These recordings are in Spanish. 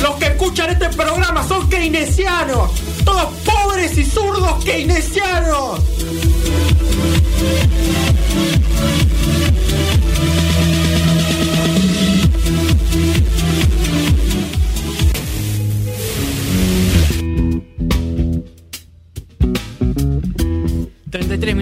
Los que escuchan este programa son keynesianos. Todos pobres y zurdos keynesianos.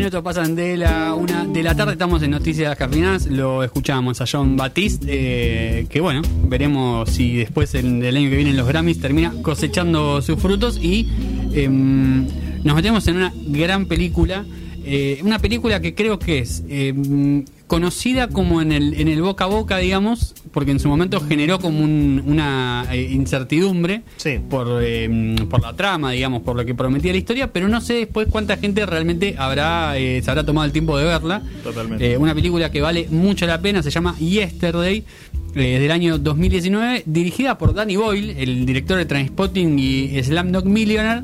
Minutos pasan de la una de la tarde, estamos en Noticias Cafinadas, lo escuchábamos a John Batiste, eh, que bueno, veremos si después del año que viene en los Grammys termina cosechando sus frutos y em, nos metemos en una gran película, eh, una película que creo que es em, conocida como en el, en el boca a boca, digamos, porque en su momento generó como un- una eh, incertidumbre Sí. por, eh, por la trama, digamos, por lo que prometía la historia, pero no sé después cuánta gente realmente habrá eh, se habrá tomado el tiempo de verla. Totalmente. Eh, una película que vale mucho la pena, se llama Yesterday, eh, del año 2019, dirigida por Danny Boyle, el director de Trainspotting y Slamdog Millionaire,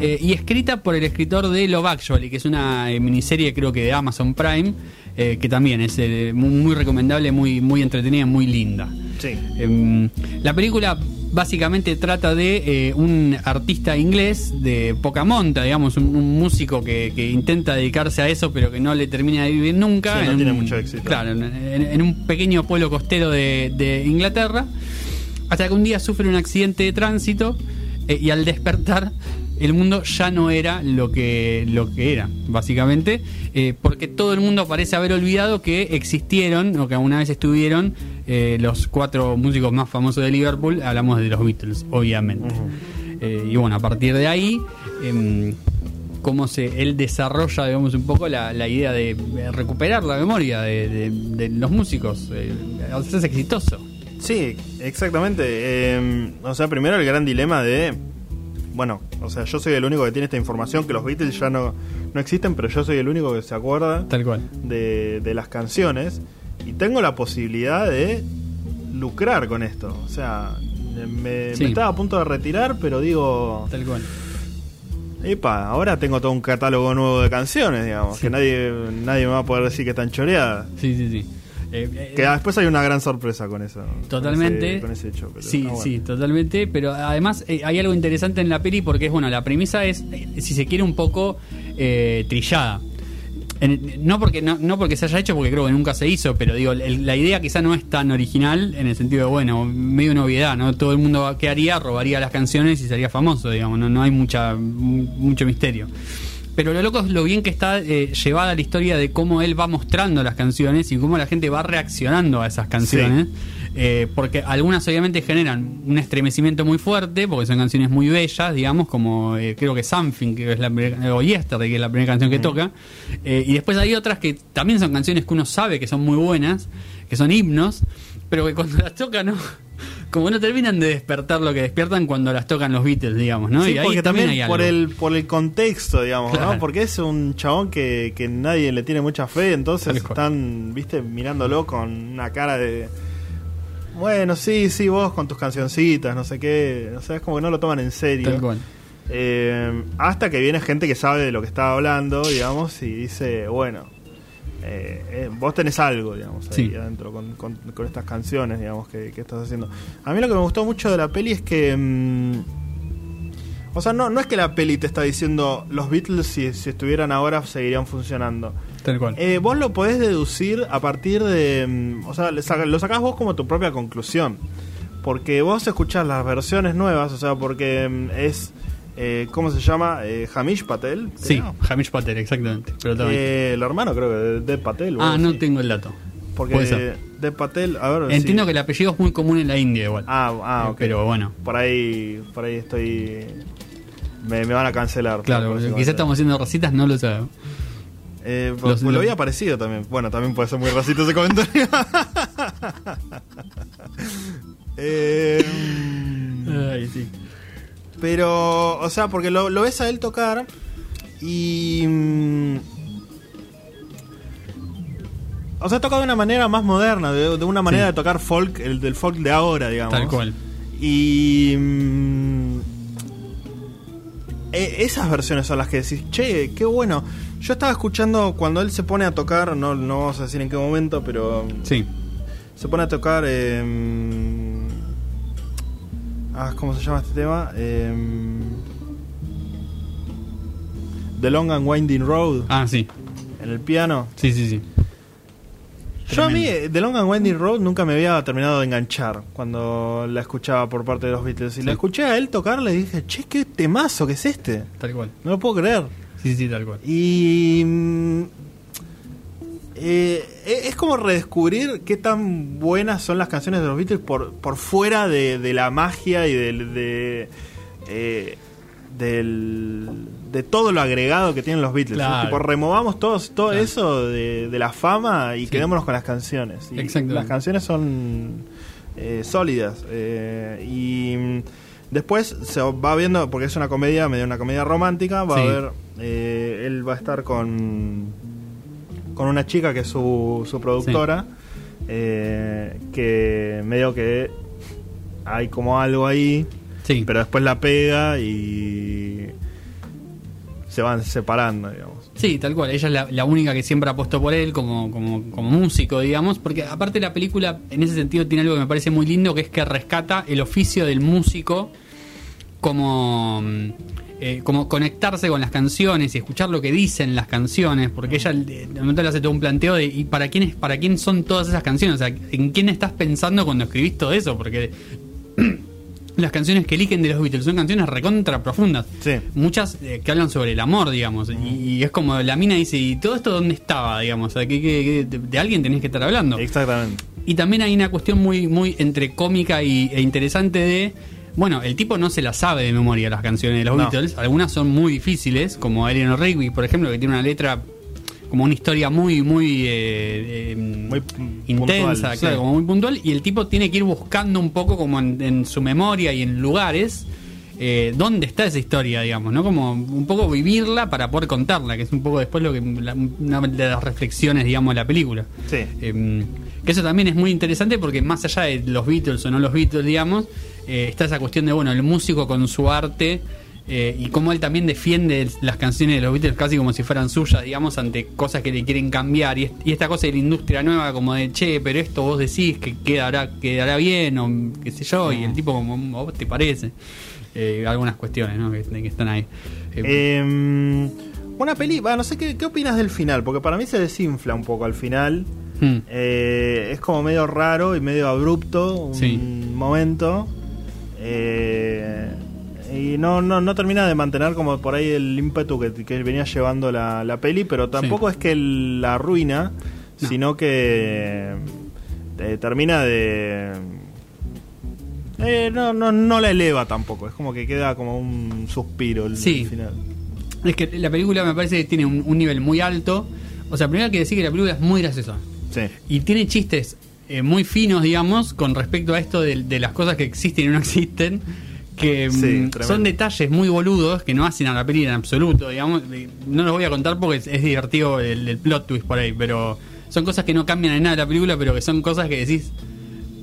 eh, y escrita por el escritor de Love Actually, que es una eh, miniserie creo que de Amazon Prime, eh, que también es muy, muy recomendable, muy, muy entretenida, muy linda. Sí. Em, la película básicamente trata de eh, un artista inglés de poca monta, digamos, un, un músico que, que intenta dedicarse a eso, pero que no le termina de vivir nunca. Sí, no en tiene un- mucho éxito. Claro, en, un pequeño pueblo costero de, de Inglaterra, hasta que un día sufre un accidente de tránsito eh, y al despertar el mundo ya no era lo que, lo que era, básicamente, eh, porque todo el mundo parece haber olvidado que existieron o que alguna vez estuvieron eh, los cuatro músicos más famosos de Liverpool, hablamos de los Beatles, obviamente. Eh, y bueno, a partir de ahí, em, cómo se él desarrolla, digamos, un poco la, la idea de recuperar la memoria de, de- de los músicos, eh, hacerse exitoso. Sí, exactamente. Eh, o sea, primero el gran dilema de. Bueno, o sea, yo soy el único que tiene esta información, que los Beatles ya no, no existen, pero yo soy el único que se acuerda Tal cual. de, de las canciones y tengo la posibilidad de lucrar con esto. O sea, me, Sí. me estaba a punto de retirar, pero digo, Tal cual. epa, ahora tengo todo un catálogo nuevo de canciones, digamos, que nadie, nadie me va a poder decir que están choreadas. Sí, sí, sí. Eh, eh, Que después hay una gran sorpresa con eso. con Totalmente. ese- Con ese, hecho. pero sí, bueno. sí, totalmente. Pero además eh, hay algo interesante en la peli porque es, bueno, la premisa es, eh, si se quiere, un poco eh, trillada. En- no porque no, no porque se haya hecho, porque creo que nunca se hizo, pero digo, el- la idea quizá no es tan original en el sentido de, bueno, medio novedad, ¿no? Todo el mundo que haría robaría las canciones y sería famoso, digamos, no, no hay mucha mu- mucho misterio. Pero lo loco es lo bien que está eh, llevada la historia de cómo él va mostrando las canciones y cómo la gente va reaccionando a esas canciones. Eh, porque algunas obviamente generan un estremecimiento muy fuerte, porque son canciones muy bellas, digamos, como eh, creo que Something, que es la primera- o Yesterday, que es la primera canción que toca. Y después hay otras que también son canciones que uno sabe que son muy buenas, que son himnos, pero que cuando las tocan, no, como no terminan de despertar lo que despiertan cuando las tocan los Beatles, digamos, ¿no? Sí, y ahí porque también, también hay por algo. el, por el contexto, digamos, Claro. ¿no? Porque es un chabón que, que nadie le tiene mucha fe, entonces están, viste, mirándolo con una cara de... Bueno, sí, sí, vos con tus cancioncitas, no sé qué, o sea, es como que no lo toman en serio. Tal cual. Eh, hasta que viene gente que sabe de lo que está hablando, digamos, y dice, bueno, eh, eh, vos tenés algo, digamos, ahí Sí. adentro con, con- con estas canciones, digamos, que, que estás haciendo. A mí lo que me gustó mucho de la peli es que... mm, o sea, no, no es que la peli te está diciendo los Beatles si, si estuvieran ahora seguirían funcionando. Tal cual. Eh, vos lo podés deducir a partir de... mm, O sea, lo sacás vos como tu propia conclusión. Porque vos escuchás las versiones nuevas, o sea, porque mm, es... eh, ¿Cómo se llama? Eh, Hamish Patel. Sí. Hamish Patel, exactamente. Pero. Eh, el hermano creo que de Patel. ah, no tengo el dato. Porque. Dev Patel, a ver... Entiendo sí. que el apellido es muy común en la India igual. Ah, ah, Eh, ok. Pero bueno, Por ahí, por ahí estoy... Me, me van a cancelar. claro, quizás estamos haciendo recitas, no lo sabemos. Eh, Los- pues lo había parecido también. Bueno, también puede ser muy racista ese comentario. Eh, Ay, sí. Pero, o sea, porque lo, lo ves a él tocar y... mm, O sea, toca de una manera más moderna, de, de una manera Sí. de tocar folk, el del folk de ahora, digamos. Tal cual. Y. mm, e- esas versiones son las que decís, che, qué bueno. Yo estaba escuchando cuando él se pone a tocar, no, no vamos a decir en qué momento, pero Sí. se pone a tocar. em, ah, ¿Cómo se llama este tema? Em, The Long and Winding Road Ah, sí. en el piano. Sí, sí, sí. Yo a mí, eh, The Long and Winding Road nunca me había terminado de enganchar cuando la escuchaba por parte de los Beatles. Y Sí. la escuché a él tocar, le dije, che, qué temazo que es este. Tal cual. No lo puedo creer. Sí, sí, tal cual. Y. eh, es como redescubrir qué tan buenas son las canciones de los Beatles por, por fuera de, de la magia y del, de. eh, del- de todo lo agregado que tienen los Beatles. Claro. Tipo, removamos todos, todo Claro. eso de, de la fama y Sí. quedémonos con las canciones. Y las canciones son eh, sólidas. y mm, después se va viendo, porque es una comedia, medio una comedia romántica, va Sí. a ver, él va a estar con, con una chica que es su, su productora, eh, que medio que hay como algo ahí, Sí. pero después la pega y se van separando, digamos. Sí, tal cual. Ella es la, la única que siempre ha puesto por él como, como, como músico, digamos. Porque aparte la película, en ese sentido, tiene algo que me parece muy lindo, que es que rescata el oficio del músico como, mm, eh, como conectarse con las canciones y escuchar lo que dicen las canciones. Porque ella de de momento le hace todo un planteo de ¿y para quién, es, para quién son todas esas canciones? O sea, ¿en quién estás pensando cuando escribís todo eso? Porque las canciones que eligen de los Beatles son canciones recontra profundas. Sí. Muchas eh, que hablan sobre el amor, digamos. Y, y es como la mina dice, ¿y todo esto dónde estaba, digamos? O sea, ¿qué- qué- qué- de, de alguien tenés que estar hablando. Exactamente. Y también hay una cuestión muy, muy entre cómica y, e interesante de. Bueno, el tipo no se las sabe de memoria las canciones de los No. Beatles. Algunas son muy difíciles, como Eleanor Rigby, por ejemplo, que tiene una letra como una historia muy, muy, eh, eh, Muy intensa, puntual, sí. claro, como muy puntual. Y el tipo tiene que ir buscando un poco como en, en su memoria y en lugares eh, dónde está esa historia, digamos, ¿no? Como un poco vivirla para poder contarla, que es un poco después lo que la- una de las reflexiones, digamos, de la película. Sí. Eh, que eso también es muy interesante porque más allá de los Beatles o no los Beatles, digamos, eh, está esa cuestión de, bueno, el músico con su arte eh, y cómo él también defiende las canciones de los Beatles casi como si fueran suyas, digamos, ante cosas que le quieren cambiar. Y, est- y esta cosa de la industria nueva como de, che, pero esto vos decís que quedará, quedará bien o qué sé yo, y el tipo como, ¿a vos te parece? Eh, algunas cuestiones, ¿no? Que, que están ahí. Eh, Eh, una peli, va, no sé qué, qué opinas del final, porque para mí se desinfla un poco al final. Hmm. Eh, es como medio raro y medio abrupto un Sí. momento. Eh, y no, no, no termina de mantener como por ahí el ímpetu que, que venía llevando la, la peli, pero tampoco es que la arruina, No. sino que eh, termina de... no, no, no la eleva tampoco, es como que queda como un suspiro el, Sí. el final. Es que la película me parece que tiene un, un nivel muy alto. O sea, primero hay que decir que la película es muy graciosa. Sí. Y tiene chistes eh, muy finos, digamos, con respecto a esto de, de las cosas que existen y no existen. Que mm, Sí, son detalles muy boludos que no hacen a la peli en absoluto, digamos. No los voy a contar porque es, es divertido el, el plot twist por ahí, pero son cosas que no cambian en nada la película, pero que son cosas que decís,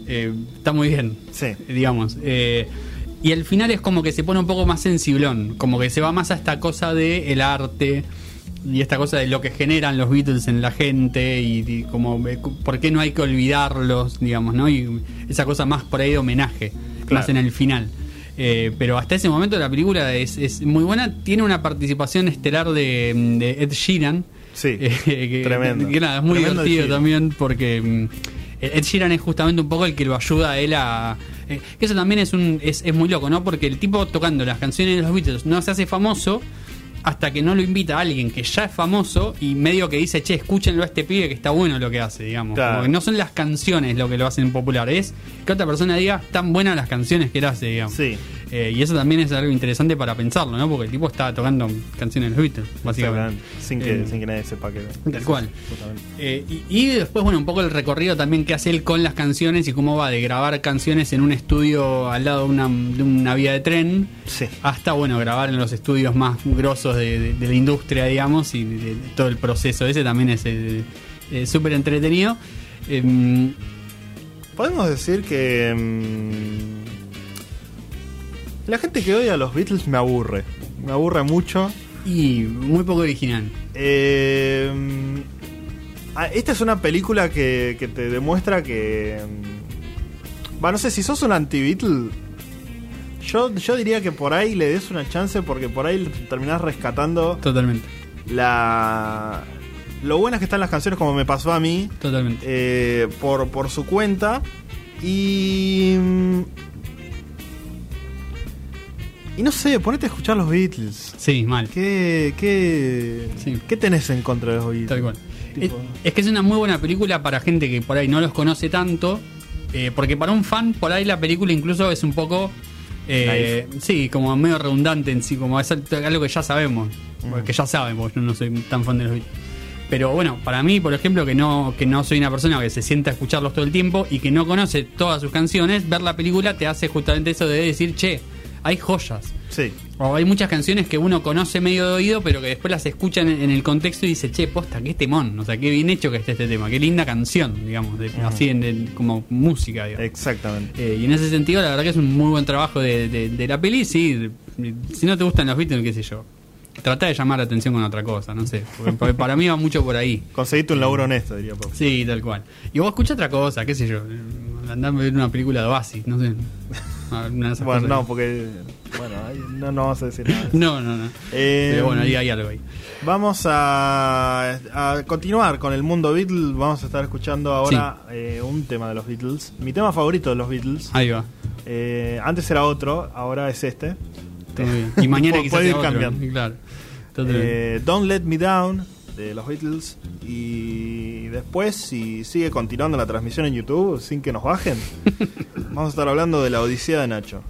eh, está muy bien Sí. digamos. Eh, y el final es como que se pone un poco más sensiblón, como que se va más a esta cosa de el arte y esta cosa de lo que generan los Beatles en la gente y, y como eh, por qué no hay que olvidarlos, digamos, ¿no? Y esa cosa más por ahí de homenaje, Claro. más en el final. Eh, pero hasta ese momento la película es, es muy buena, tiene una participación estelar de, de Ed Sheeran. Sí, Eh, que, tremendo. que nada, es muy Tremendo divertido también porque mm, Ed Sheeran es justamente un poco el que lo ayuda a él a... eh, que eso también es, un, es, es muy loco, ¿no? Porque el tipo tocando las canciones de los Beatles no se hace famoso hasta que no lo invita a alguien que ya es famoso y medio que dice, che, escúchenlo a este pibe que está bueno lo que hace, digamos. Claro. Como que no son las canciones lo que lo hacen popular, es que otra persona diga, tan buenas las canciones que él hace, digamos. Sí. Eh, y eso también es algo interesante para pensarlo, ¿no? Porque el tipo está tocando canciones de los Beatles, básicamente. Sin que, Eh, sin que nadie sepa que. Tal cual. Eh, y, y después, bueno, un poco el recorrido también que hace él con las canciones y cómo va de grabar canciones en un estudio al lado de una, de una vía de tren Sí. hasta, bueno, grabar en los estudios más grosos de, de- de la industria, digamos, y de, todo el proceso ese también es súper entretenido. Em, Podemos decir que. mm, la gente que odia a los Beatles me aburre. Me aburre mucho. y muy poco original. Eh, Ah, esta es una película que, que te demuestra que. mm, Va, no sé, si sos un anti-Beatle. Yo, yo diría que por ahí le des una chance porque por ahí terminás rescatando Totalmente, la. Lo buenas que están las canciones, como me pasó a mí, totalmente. eh, por, por su cuenta. Y. mm, Y no sé, ponete a escuchar los Beatles. sí, mal. ¿Qué, qué, Sí. ¿qué tenés en contra de los Beatles? Tal cual. Es, que es una muy buena película para gente que por ahí no los conoce tanto. eh, porque para un fan, por ahí la película incluso es un poco. eh, sí, como medio redundante en sí, como es algo que ya sabemos. Que ya saben, porque yo no soy tan fan de los Beatles. Pero bueno, para mí, por ejemplo, que no, que no soy una persona que se sienta a escucharlos todo el tiempo y que no conoce todas sus canciones, ver la película te hace justamente eso de decir, che, hay joyas. Sí. O hay muchas canciones que uno conoce medio de oído, pero que después las escucha en, en el contexto y dice, che, posta, qué temón. O sea, qué bien hecho que esté este tema, qué linda canción, digamos, de- así en, en- como música, digamos. Exactamente. Eh, y en ese sentido, la verdad que es un muy buen trabajo de, de- de la peli. Sí, si no te gustan los Beatles, qué sé yo. Trata de llamar la atención con otra cosa, no sé. Porque, para mí va mucho por ahí. Conseguiste un laburo honesto, diría Pop. Sí, tal cual. Y vos escucha otra cosa, qué sé yo. Andar a ver una película de Oasis, no sé. Ah, una de esas Bueno, cosas. no, porque. Bueno, no, no vamos a decir nada. No, no, no. Eh, Pero bueno, ahí hay algo ahí. Vamos a, a continuar con el mundo Beatles. Vamos a estar escuchando ahora eh, un tema de los Beatles. Mi tema favorito de los Beatles. Ahí va. Eh, antes era otro, ahora es este. Todo bien. Y mañana quizás puede ir cambiando. Claro. Eh, Don't Let Me Down de los Beatles. Y después, si sigue continuando la transmisión en YouTube sin que nos bajen, vamos a estar hablando de la Odisea de Nacho.